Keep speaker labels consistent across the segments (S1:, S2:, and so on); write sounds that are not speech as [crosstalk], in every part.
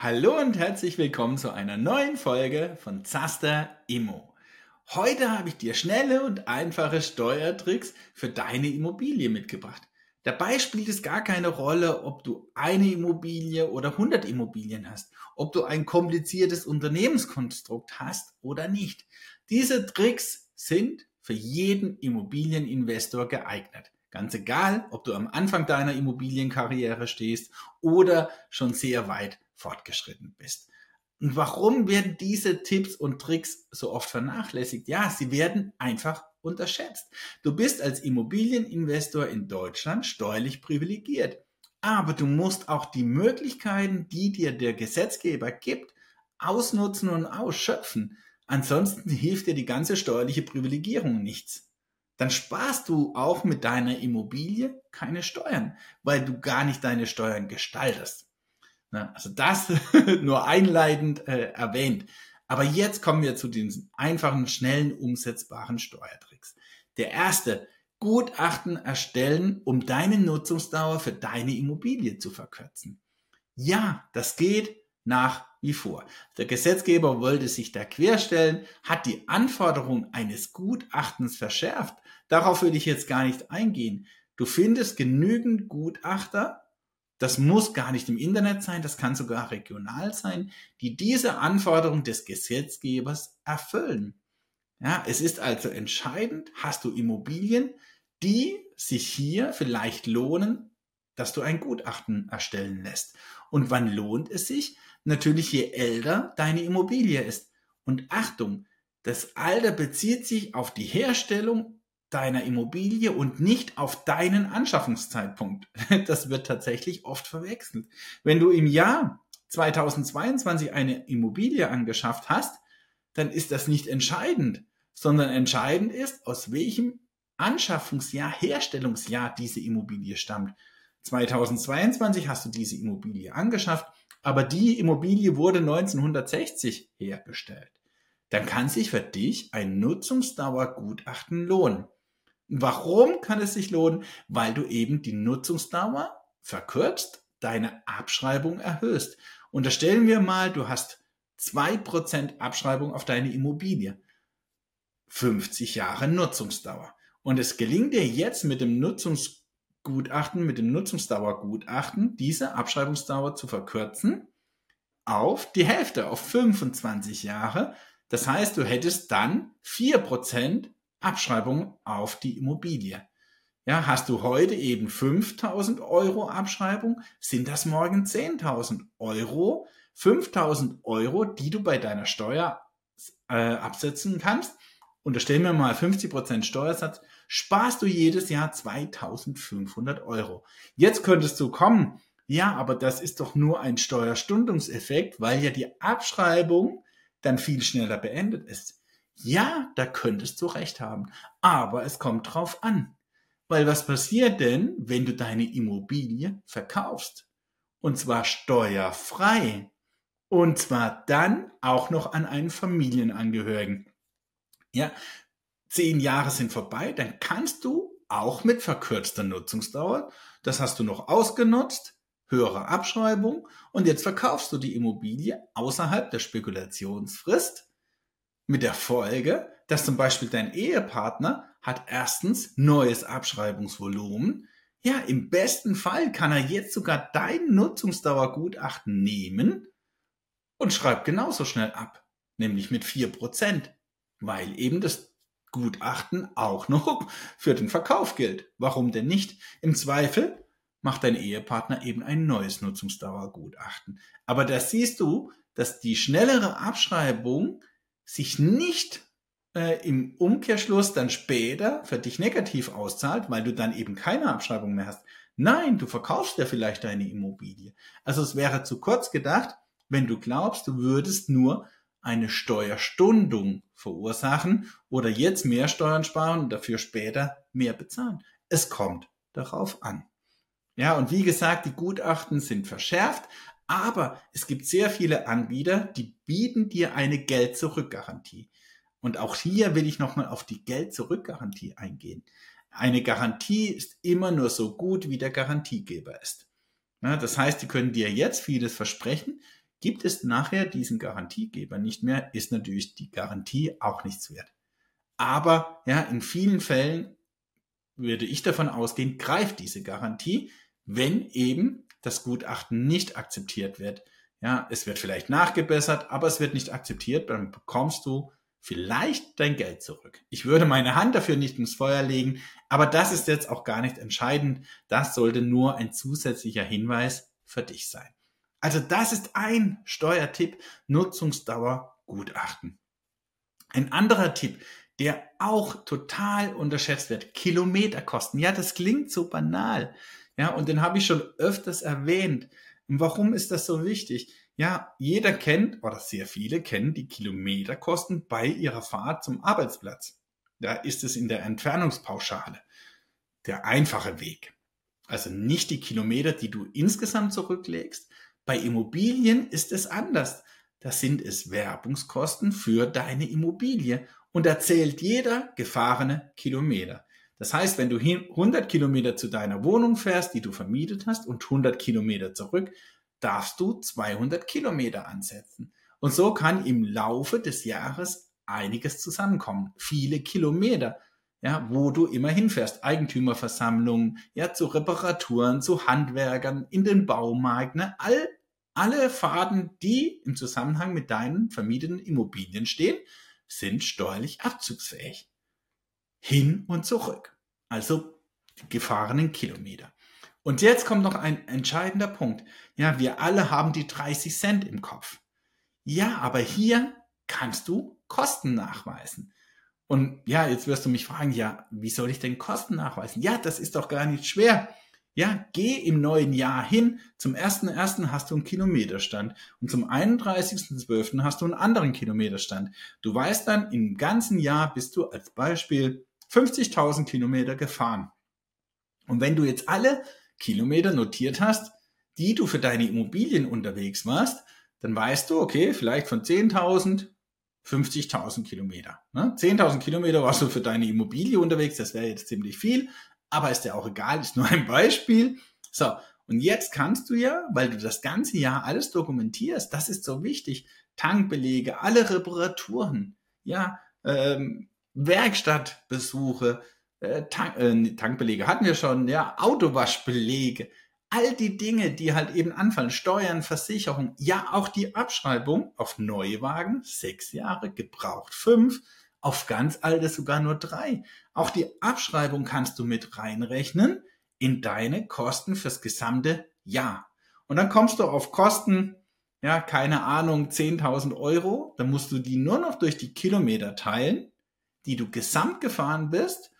S1: Hallo und herzlich willkommen zu einer neuen Folge von Zaster Immo. Heute habe ich dir schnelle und einfache Steuertricks für deine Immobilie mitgebracht. Dabei spielt es gar keine Rolle, ob du eine Immobilie oder 100 Immobilien hast, ob du ein kompliziertes Unternehmenskonstrukt hast oder nicht. Diese Tricks sind für jeden Immobilieninvestor geeignet. Ganz egal, ob du am Anfang deiner Immobilienkarriere stehst oder schon sehr weit fortgeschritten bist. Und warum werden diese Tipps und Tricks so oft vernachlässigt? Ja, sie werden einfach unterschätzt. Du bist als Immobilieninvestor in Deutschland steuerlich privilegiert. Aber du musst auch die Möglichkeiten, die dir der Gesetzgeber gibt, ausnutzen und ausschöpfen. Ansonsten hilft dir die ganze steuerliche Privilegierung nichts. Dann sparst du auch mit deiner Immobilie keine Steuern, weil du gar nicht deine Steuern gestaltest. Also das [laughs] nur einleitend äh, erwähnt. Aber jetzt kommen wir zu den einfachen, schnellen, umsetzbaren Steuertricks. Der erste, Gutachten erstellen, um deine Nutzungsdauer für deine Immobilie zu verkürzen. Ja, das geht nach wie vor. Der Gesetzgeber wollte sich da querstellen, hat die Anforderung eines Gutachtens verschärft. Darauf will ich jetzt gar nicht eingehen. Du findest genügend Gutachter, das muss gar nicht im Internet sein, das kann sogar regional sein, die diese Anforderung des Gesetzgebers erfüllen. Ja, es ist also entscheidend, hast du Immobilien, die sich hier vielleicht lohnen, dass du ein Gutachten erstellen lässt. Und wann lohnt es sich? Natürlich, je älter deine Immobilie ist. Und Achtung, das Alter bezieht sich auf die Herstellung deiner Immobilie und nicht auf deinen Anschaffungszeitpunkt. [laughs] Das wird tatsächlich oft verwechselt. Wenn du im Jahr 2022 eine Immobilie angeschafft hast, dann ist das nicht entscheidend, sondern entscheidend ist, aus welchem Anschaffungsjahr, Herstellungsjahr diese Immobilie stammt. 2022 hast du diese Immobilie angeschafft, aber die Immobilie wurde 1960 hergestellt. Dann kann sich für dich ein Nutzungsdauergutachten lohnen. Warum kann es sich lohnen? Weil du eben die Nutzungsdauer verkürzt, deine Abschreibung erhöhst. Unterstellen wir mal, du hast zwei Prozent Abschreibung auf deine Immobilie. 50 Jahre Nutzungsdauer. Und es gelingt dir jetzt mit dem Nutzungsgutachten, mit dem Nutzungsdauergutachten, diese Abschreibungsdauer zu verkürzen auf die Hälfte, auf 25 Jahre. Das heißt, du hättest dann vier Prozent Abschreibung auf die Immobilie. Ja, hast du heute eben 5000 Euro Abschreibung, sind das morgen 10.000 Euro. 5000 Euro, die du bei deiner Steuer äh, absetzen kannst. Unterstellen wir mal 50% Steuersatz, sparst du jedes Jahr 2500 Euro. Jetzt könntest du kommen, ja, aber das ist doch nur ein Steuerstundungseffekt, weil ja die Abschreibung dann viel schneller beendet ist. Ja, da könntest du recht haben. Aber es kommt drauf an. Weil was passiert denn, wenn du deine Immobilie verkaufst? Und zwar steuerfrei. Und zwar dann auch noch an einen Familienangehörigen. Ja, zehn Jahre sind vorbei, dann kannst du auch mit verkürzter Nutzungsdauer, das hast du noch ausgenutzt, höhere Abschreibung und jetzt verkaufst du die Immobilie außerhalb der Spekulationsfrist mit der Folge, dass zum Beispiel dein Ehepartner hat erstens neues Abschreibungsvolumen. Ja, im besten Fall kann er jetzt sogar dein Nutzungsdauergutachten nehmen und schreibt genauso schnell ab, nämlich mit vier Prozent, weil eben das Gutachten auch noch [laughs] für den Verkauf gilt. Warum denn nicht? Im Zweifel macht dein Ehepartner eben ein neues Nutzungsdauergutachten. Aber da siehst du, dass die schnellere Abschreibung sich nicht äh, im Umkehrschluss dann später für dich negativ auszahlt, weil du dann eben keine Abschreibung mehr hast. Nein, du verkaufst ja vielleicht deine Immobilie. Also es wäre zu kurz gedacht, wenn du glaubst, du würdest nur eine Steuerstundung verursachen oder jetzt mehr Steuern sparen und dafür später mehr bezahlen. Es kommt darauf an. Ja, und wie gesagt, die Gutachten sind verschärft, aber es gibt sehr viele Anbieter, die bieten dir eine Geld-Zurück-Garantie. Und auch hier will ich nochmal auf die Geld-Zurück-Garantie eingehen. Eine Garantie ist immer nur so gut, wie der Garantiegeber ist. Das heißt, die können dir jetzt vieles versprechen, Gibt es nachher diesen Garantiegeber nicht mehr, ist natürlich die Garantie auch nichts wert. Aber ja, in vielen Fällen würde ich davon ausgehen, greift diese Garantie, wenn eben das Gutachten nicht akzeptiert wird. Ja, es wird vielleicht nachgebessert, aber es wird nicht akzeptiert, dann bekommst du vielleicht dein Geld zurück. Ich würde meine Hand dafür nicht ins Feuer legen, aber das ist jetzt auch gar nicht entscheidend. Das sollte nur ein zusätzlicher Hinweis für dich sein. Also das ist ein Steuertipp, Nutzungsdauer Gutachten. Ein anderer Tipp, der auch total unterschätzt wird, Kilometerkosten. Ja, das klingt so banal. Ja, und den habe ich schon öfters erwähnt. Und warum ist das so wichtig? Ja, jeder kennt oder sehr viele kennen die Kilometerkosten bei ihrer Fahrt zum Arbeitsplatz. Da ist es in der Entfernungspauschale der einfache Weg. Also nicht die Kilometer, die du insgesamt zurücklegst. Bei Immobilien ist es anders. Da sind es Werbungskosten für deine Immobilie und da zählt jeder gefahrene Kilometer. Das heißt, wenn du 100 Kilometer zu deiner Wohnung fährst, die du vermietet hast, und 100 Kilometer zurück, darfst du 200 Kilometer ansetzen. Und so kann im Laufe des Jahres einiges zusammenkommen. Viele Kilometer, ja, wo du immer hinfährst. Eigentümerversammlungen, ja, zu Reparaturen, zu Handwerkern, in den Baumarkt, ne, all, alle Fahrten, die im Zusammenhang mit deinen vermieteten Immobilien stehen, sind steuerlich abzugsfähig. Hin und zurück. Also gefahrenen Kilometer. Und jetzt kommt noch ein entscheidender Punkt. Ja, wir alle haben die 30 Cent im Kopf. Ja, aber hier kannst du Kosten nachweisen. Und ja, jetzt wirst du mich fragen, ja, wie soll ich denn Kosten nachweisen? Ja, das ist doch gar nicht schwer. Ja, geh im neuen Jahr hin. Zum 1.1. hast du einen Kilometerstand und zum 31.12. hast du einen anderen Kilometerstand. Du weißt dann, im ganzen Jahr bist du als Beispiel 50.000 Kilometer gefahren. Und wenn du jetzt alle Kilometer notiert hast, die du für deine Immobilien unterwegs warst, dann weißt du, okay, vielleicht von 10.000 50.000 Kilometer. Ne? 10.000 Kilometer warst du für deine Immobilie unterwegs, das wäre jetzt ziemlich viel, aber ist ja auch egal, ist nur ein Beispiel. So, und jetzt kannst du ja, weil du das ganze Jahr alles dokumentierst, das ist so wichtig, Tankbelege, alle Reparaturen, ja, ähm, Werkstattbesuche, äh, Tank, äh, Tankbelege hatten wir schon, ja, Autowaschbelege, all die Dinge, die halt eben anfallen, Steuern, Versicherung, ja auch die Abschreibung auf neue Wagen, sechs Jahre, gebraucht fünf, auf ganz alte sogar nur drei. Auch die Abschreibung kannst du mit reinrechnen in deine Kosten fürs gesamte Jahr. Und dann kommst du auf Kosten, ja, keine Ahnung, 10.000 Euro. Dann musst du die nur noch durch die Kilometer teilen, die du gesamt gefahren bist.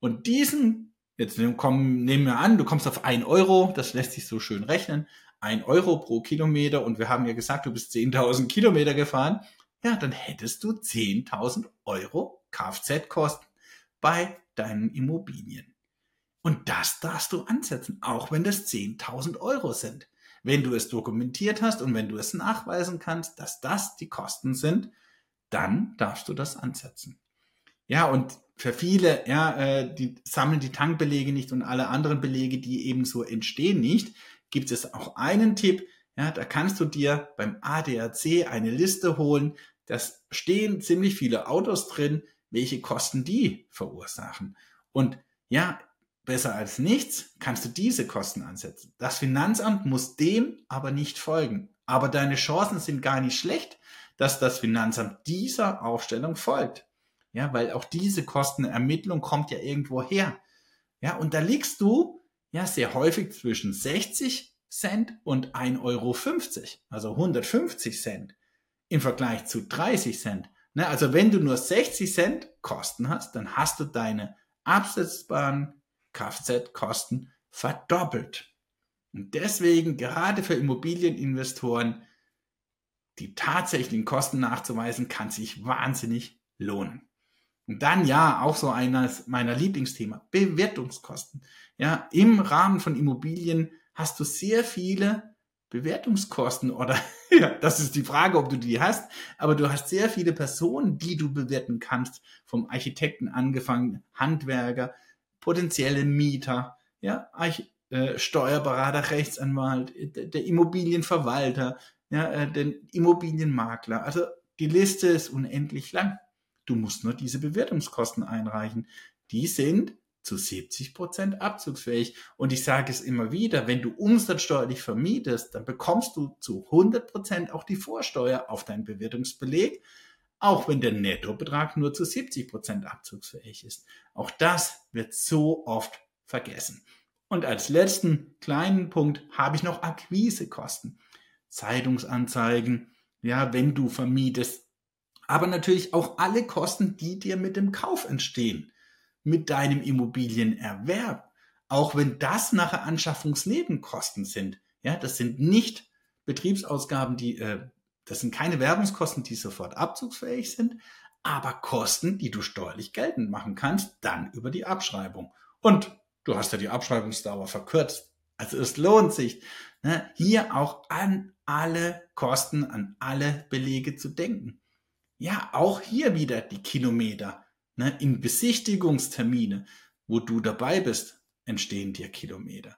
S1: Und diesen, jetzt komm, nehmen wir an, du kommst auf 1 Euro, das lässt sich so schön rechnen, 1 Euro pro Kilometer und wir haben ja gesagt, du bist 10.000 Kilometer gefahren ja, dann hättest du 10.000 Euro Kfz-Kosten bei deinen Immobilien. Und das darfst du ansetzen, auch wenn das 10.000 Euro sind. Wenn du es dokumentiert hast und wenn du es nachweisen kannst, dass das die Kosten sind, dann darfst du das ansetzen. Ja, und für viele, ja, äh, die sammeln die Tankbelege nicht und alle anderen Belege, die ebenso entstehen nicht, gibt es auch einen Tipp, ja, da kannst du dir beim ADAC eine Liste holen das stehen ziemlich viele Autos drin, welche Kosten die verursachen. Und ja, besser als nichts kannst du diese Kosten ansetzen. Das Finanzamt muss dem aber nicht folgen. Aber deine Chancen sind gar nicht schlecht, dass das Finanzamt dieser Aufstellung folgt. Ja, weil auch diese Kostenermittlung kommt ja irgendwo her. Ja, und da liegst du ja sehr häufig zwischen 60 Cent und 1,50 Euro, also 150 Cent im Vergleich zu 30 Cent. Ne, also wenn du nur 60 Cent Kosten hast, dann hast du deine absetzbaren Kfz-Kosten verdoppelt. Und deswegen gerade für Immobilieninvestoren die tatsächlichen Kosten nachzuweisen, kann sich wahnsinnig lohnen. Und dann ja, auch so eines meiner Lieblingsthema, Bewertungskosten. Ja, im Rahmen von Immobilien hast du sehr viele Bewertungskosten oder [laughs] ja, das ist die Frage, ob du die hast, aber du hast sehr viele Personen, die du bewerten kannst, vom Architekten angefangen, Handwerker, potenzielle Mieter, ja, Arch äh, Steuerberater, Rechtsanwalt, der, der Immobilienverwalter, ja, äh, den Immobilienmakler. Also die Liste ist unendlich lang. Du musst nur diese Bewertungskosten einreichen. Die sind zu 70 Prozent abzugsfähig. Und ich sage es immer wieder, wenn du umsatzsteuerlich vermietest, dann bekommst du zu 100 Prozent auch die Vorsteuer auf deinen Bewertungsbeleg, auch wenn der Nettobetrag nur zu 70 Prozent abzugsfähig ist. Auch das wird so oft vergessen. Und als letzten kleinen Punkt habe ich noch Akquisekosten. Zeitungsanzeigen, ja, wenn du vermietest, aber natürlich auch alle Kosten, die dir mit dem Kauf entstehen mit deinem Immobilienerwerb, auch wenn das nachher Anschaffungsnebenkosten sind. Ja, das sind nicht Betriebsausgaben, die, äh, das sind keine Werbungskosten, die sofort abzugsfähig sind, aber Kosten, die du steuerlich geltend machen kannst, dann über die Abschreibung. Und du hast ja die Abschreibungsdauer verkürzt. Also es lohnt sich, ne, hier auch an alle Kosten, an alle Belege zu denken. Ja, auch hier wieder die Kilometer. Ne, in Besichtigungstermine, wo du dabei bist, entstehen dir Kilometer.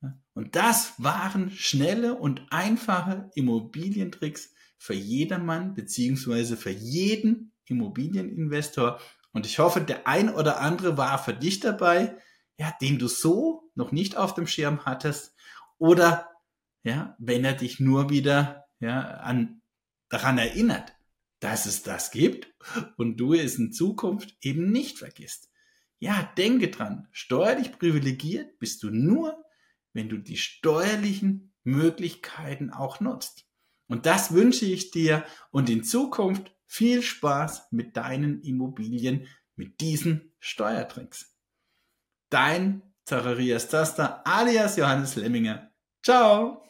S1: Ne? Und das waren schnelle und einfache Immobilientricks für jedermann beziehungsweise für jeden Immobilieninvestor. Und ich hoffe, der ein oder andere war für dich dabei, ja, den du so noch nicht auf dem Schirm hattest. Oder ja, wenn er dich nur wieder ja, an, daran erinnert, dass es das gibt und du es in Zukunft eben nicht vergisst. Ja, denke dran, steuerlich privilegiert bist du nur, wenn du die steuerlichen Möglichkeiten auch nutzt. Und das wünsche ich dir und in Zukunft viel Spaß mit deinen Immobilien, mit diesen Steuertricks. Dein Zacharias Zaster alias Johannes Lemminger. Ciao!